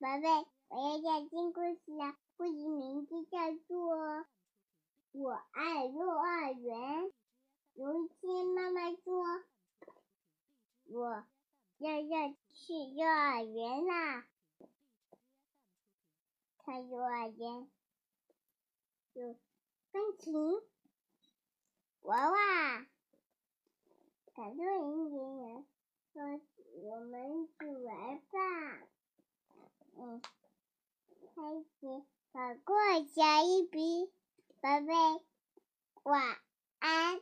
宝贝，我要讲新故事了。故事名字叫做《我爱幼儿园》。有一天，妈妈说：“我要要去幼儿园啦。”看幼儿园有钢琴、娃娃、卡通人员，说：“我们去玩吧。”嗯，开始我过小一笔，宝贝，晚安。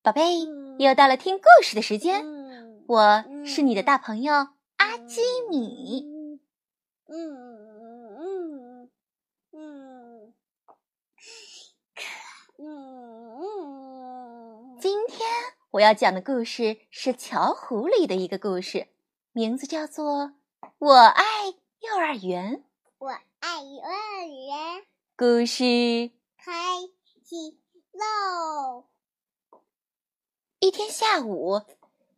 宝贝，又到了听故事的时间，我是你的大朋友阿基米。嗯嗯嗯嗯嗯。今天我要讲的故事是《巧虎》里的一个故事。名字叫做《我爱幼儿园》，我爱幼儿园。故事开始喽！一天下午，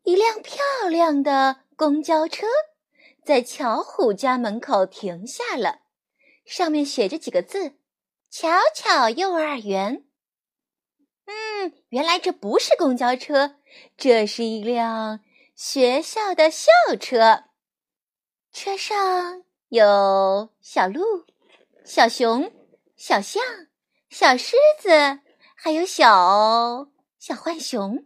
一辆漂亮的公交车在巧虎家门口停下了，上面写着几个字：“巧巧幼儿园。”嗯，原来这不是公交车，这是一辆。学校的校车，车上有小鹿、小熊、小象、小狮子，还有小小浣熊。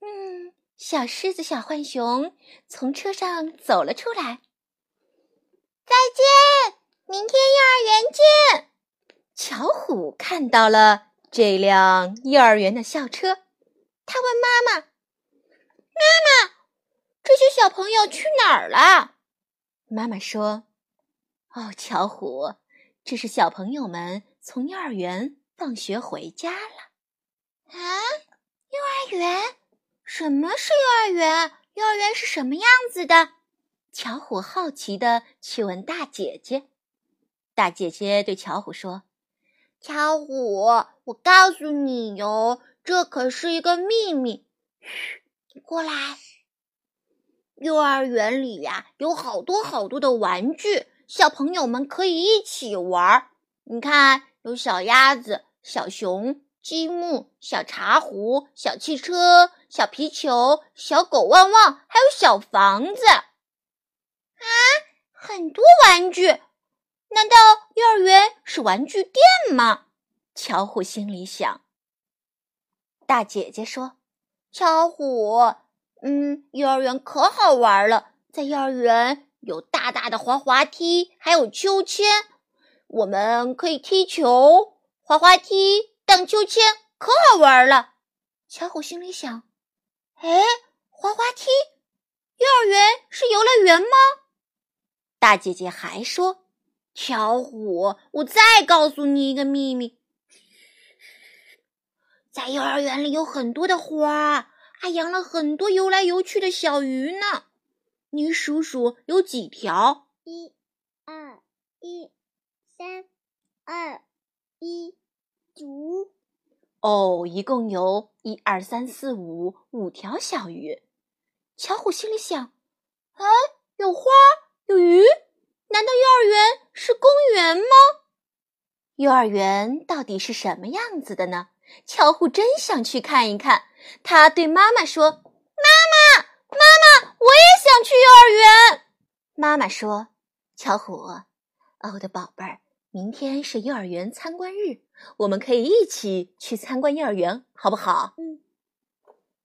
嗯，小狮子、小浣熊从车上走了出来。再见，明天幼儿园见。巧虎看到了这辆幼儿园的校车，他问妈妈。妈妈，这些小朋友去哪儿了？妈妈说：“哦，巧虎，这是小朋友们从幼儿园放学回家了。”啊，幼儿园？什么是幼儿园？幼儿园是什么样子的？巧虎好奇的去问大姐姐。大姐姐对巧虎说：“巧虎，我告诉你哟，这可是一个秘密。”嘘。过来，幼儿园里呀有好多好多的玩具，小朋友们可以一起玩。你看，有小鸭子、小熊、积木、小茶壶、小汽车、小皮球、小狗汪汪，还有小房子。啊，很多玩具！难道幼儿园是玩具店吗？巧虎心里想。大姐姐说。巧虎，嗯，幼儿园可好玩了，在幼儿园有大大的滑滑梯，还有秋千，我们可以踢球、滑滑梯、荡秋千，可好玩了。巧虎心里想：哎，滑滑梯，幼儿园是游乐园吗？大姐姐还说：巧虎，我再告诉你一个秘密。在幼儿园里有很多的花，还养了很多游来游去的小鱼呢。你数数有几条？一、二、一、三、二、一、五。哦，一共有一二三四五五条小鱼。巧虎心里想：哎，有花，有鱼，难道幼儿园是公园吗？幼儿园到底是什么样子的呢？巧虎真想去看一看。他对妈妈说：“妈妈，妈妈，我也想去幼儿园。”妈妈说：“巧虎，哦我的宝贝儿，明天是幼儿园参观日，我们可以一起去参观幼儿园，好不好？”嗯。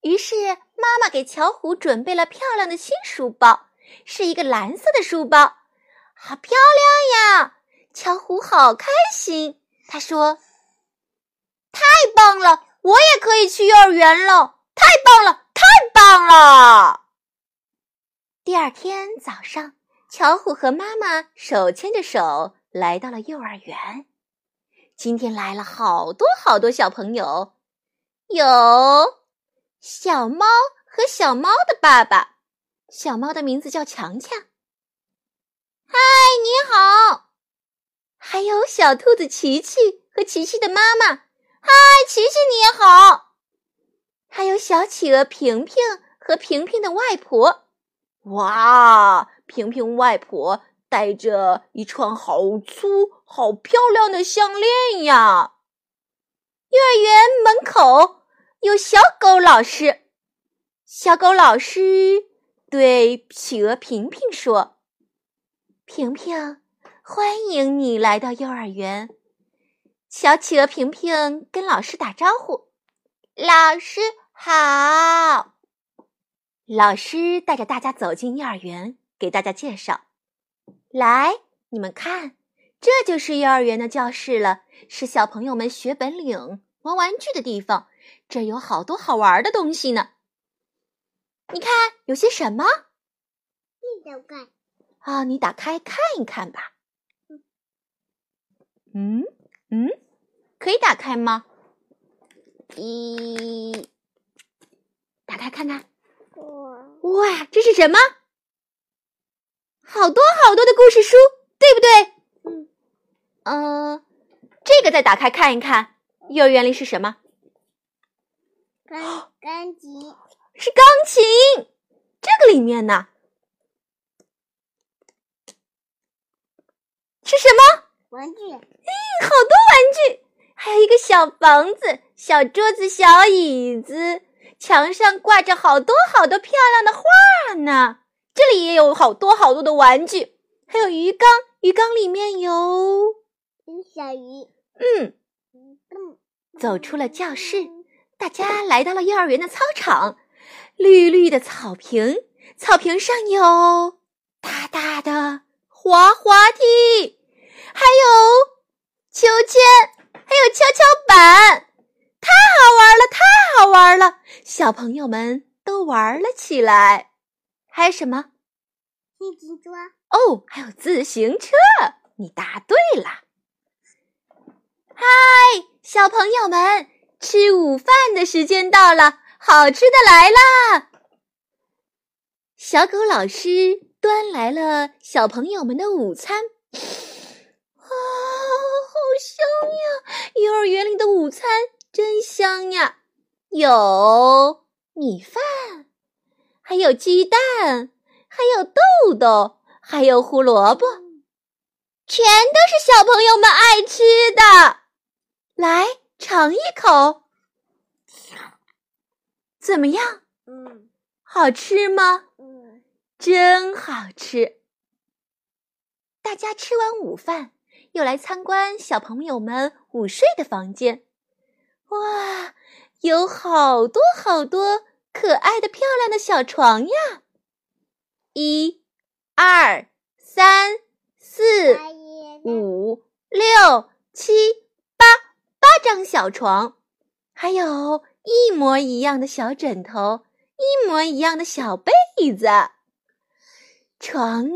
于是妈妈给巧虎准备了漂亮的新书包，是一个蓝色的书包，好漂亮呀！巧虎好开心，他说。太棒了！我也可以去幼儿园了。太棒了！太棒了！第二天早上，巧虎和妈妈手牵着手来到了幼儿园。今天来了好多好多小朋友，有小猫和小猫的爸爸。小猫的名字叫强强。嗨，你好！还有小兔子琪琪和琪琪的妈妈。嗨，琪琪你好！还有小企鹅平平和平平的外婆。哇，平平外婆戴着一串好粗、好漂亮的项链呀。幼儿园门口有小狗老师，小狗老师对企鹅平平说：“平平，欢迎你来到幼儿园。”小企鹅平平跟老师打招呼：“老师好。”老师带着大家走进幼儿园，给大家介绍：“来，你们看，这就是幼儿园的教室了，是小朋友们学本领、玩玩具的地方。这有好多好玩的东西呢。你看，有些什么？你打开啊，你打开看一看吧。嗯嗯，可以打开吗？一，打开看看。”哇，这是什么？好多好多的故事书，对不对？嗯，呃，这个再打开看一看，幼儿园里是什么？钢钢琴是钢琴。这个里面呢是什么？玩具。哎，好多玩具，还有一个小房子、小桌子、小椅子。墙上挂着好多好多漂亮的画呢，这里也有好多好多的玩具，还有鱼缸，鱼缸里面有小鱼。嗯，走出了教室，大家来到了幼儿园的操场，绿绿的草坪，草坪上有大大的滑滑梯，还有秋千，还有跷跷板。太好玩了，太好玩了！小朋友们都玩了起来。还有什么？自行车。哦，还有自行车。你答对了。嗨，小朋友们，吃午饭的时间到了，好吃的来啦！小狗老师端来了小朋友们的午餐。啊，香呀！幼儿园里的午餐。真香呀！有米饭，还有鸡蛋，还有豆豆，还有胡萝卜，全都是小朋友们爱吃的。来尝一口，怎么样？嗯，好吃吗？嗯，真好吃。大家吃完午饭，又来参观小朋友们午睡的房间。哇，有好多好多可爱的、漂亮的小床呀！一、二、三、四、五、六、七、八，八张小床，还有一模一样的小枕头，一模一样的小被子。床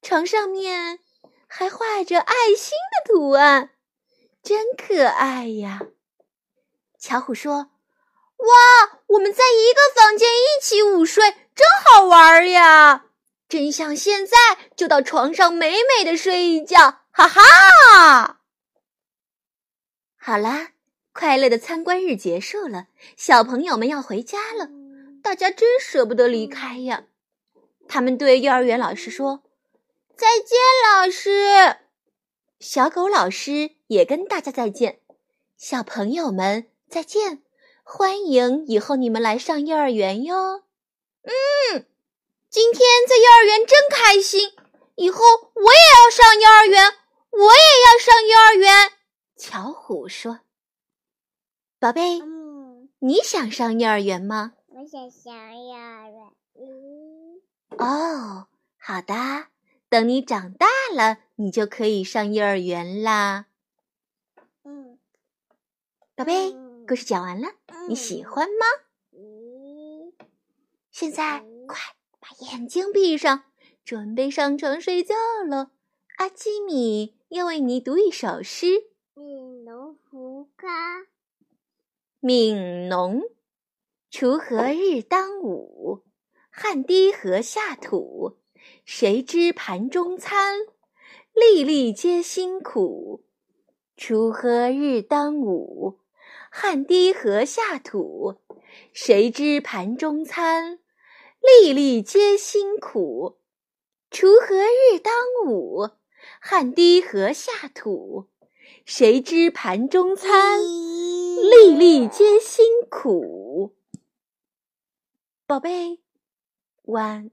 床上面还画着爱心的图案，真可爱呀！巧虎说：“哇，我们在一个房间一起午睡，真好玩呀！真想现在就到床上美美的睡一觉，哈哈！”好啦，快乐的参观日结束了，小朋友们要回家了，大家真舍不得离开呀。他们对幼儿园老师说：“再见，老师。”小狗老师也跟大家再见，小朋友们。再见，欢迎以后你们来上幼儿园哟。嗯，今天在幼儿园真开心，以后我也要上幼儿园，我也要上幼儿园。巧虎说：“宝贝，嗯，你想上幼儿园吗？”我想上幼儿园。嗯，哦，好的，等你长大了，你就可以上幼儿园啦。嗯，宝贝。故事讲完了，你喜欢吗？现在快把眼睛闭上，准备上床睡觉喽。阿基米要为你读一首诗：《悯农福咖》。悯农，锄禾日当午，汗滴禾下土。谁知盘中餐，粒粒皆辛苦。锄禾日当午。汗滴禾下土，谁知盘中餐？粒粒皆辛苦。锄禾日当午，汗滴禾下土。谁知盘中餐，粒粒皆辛苦。宝贝，晚。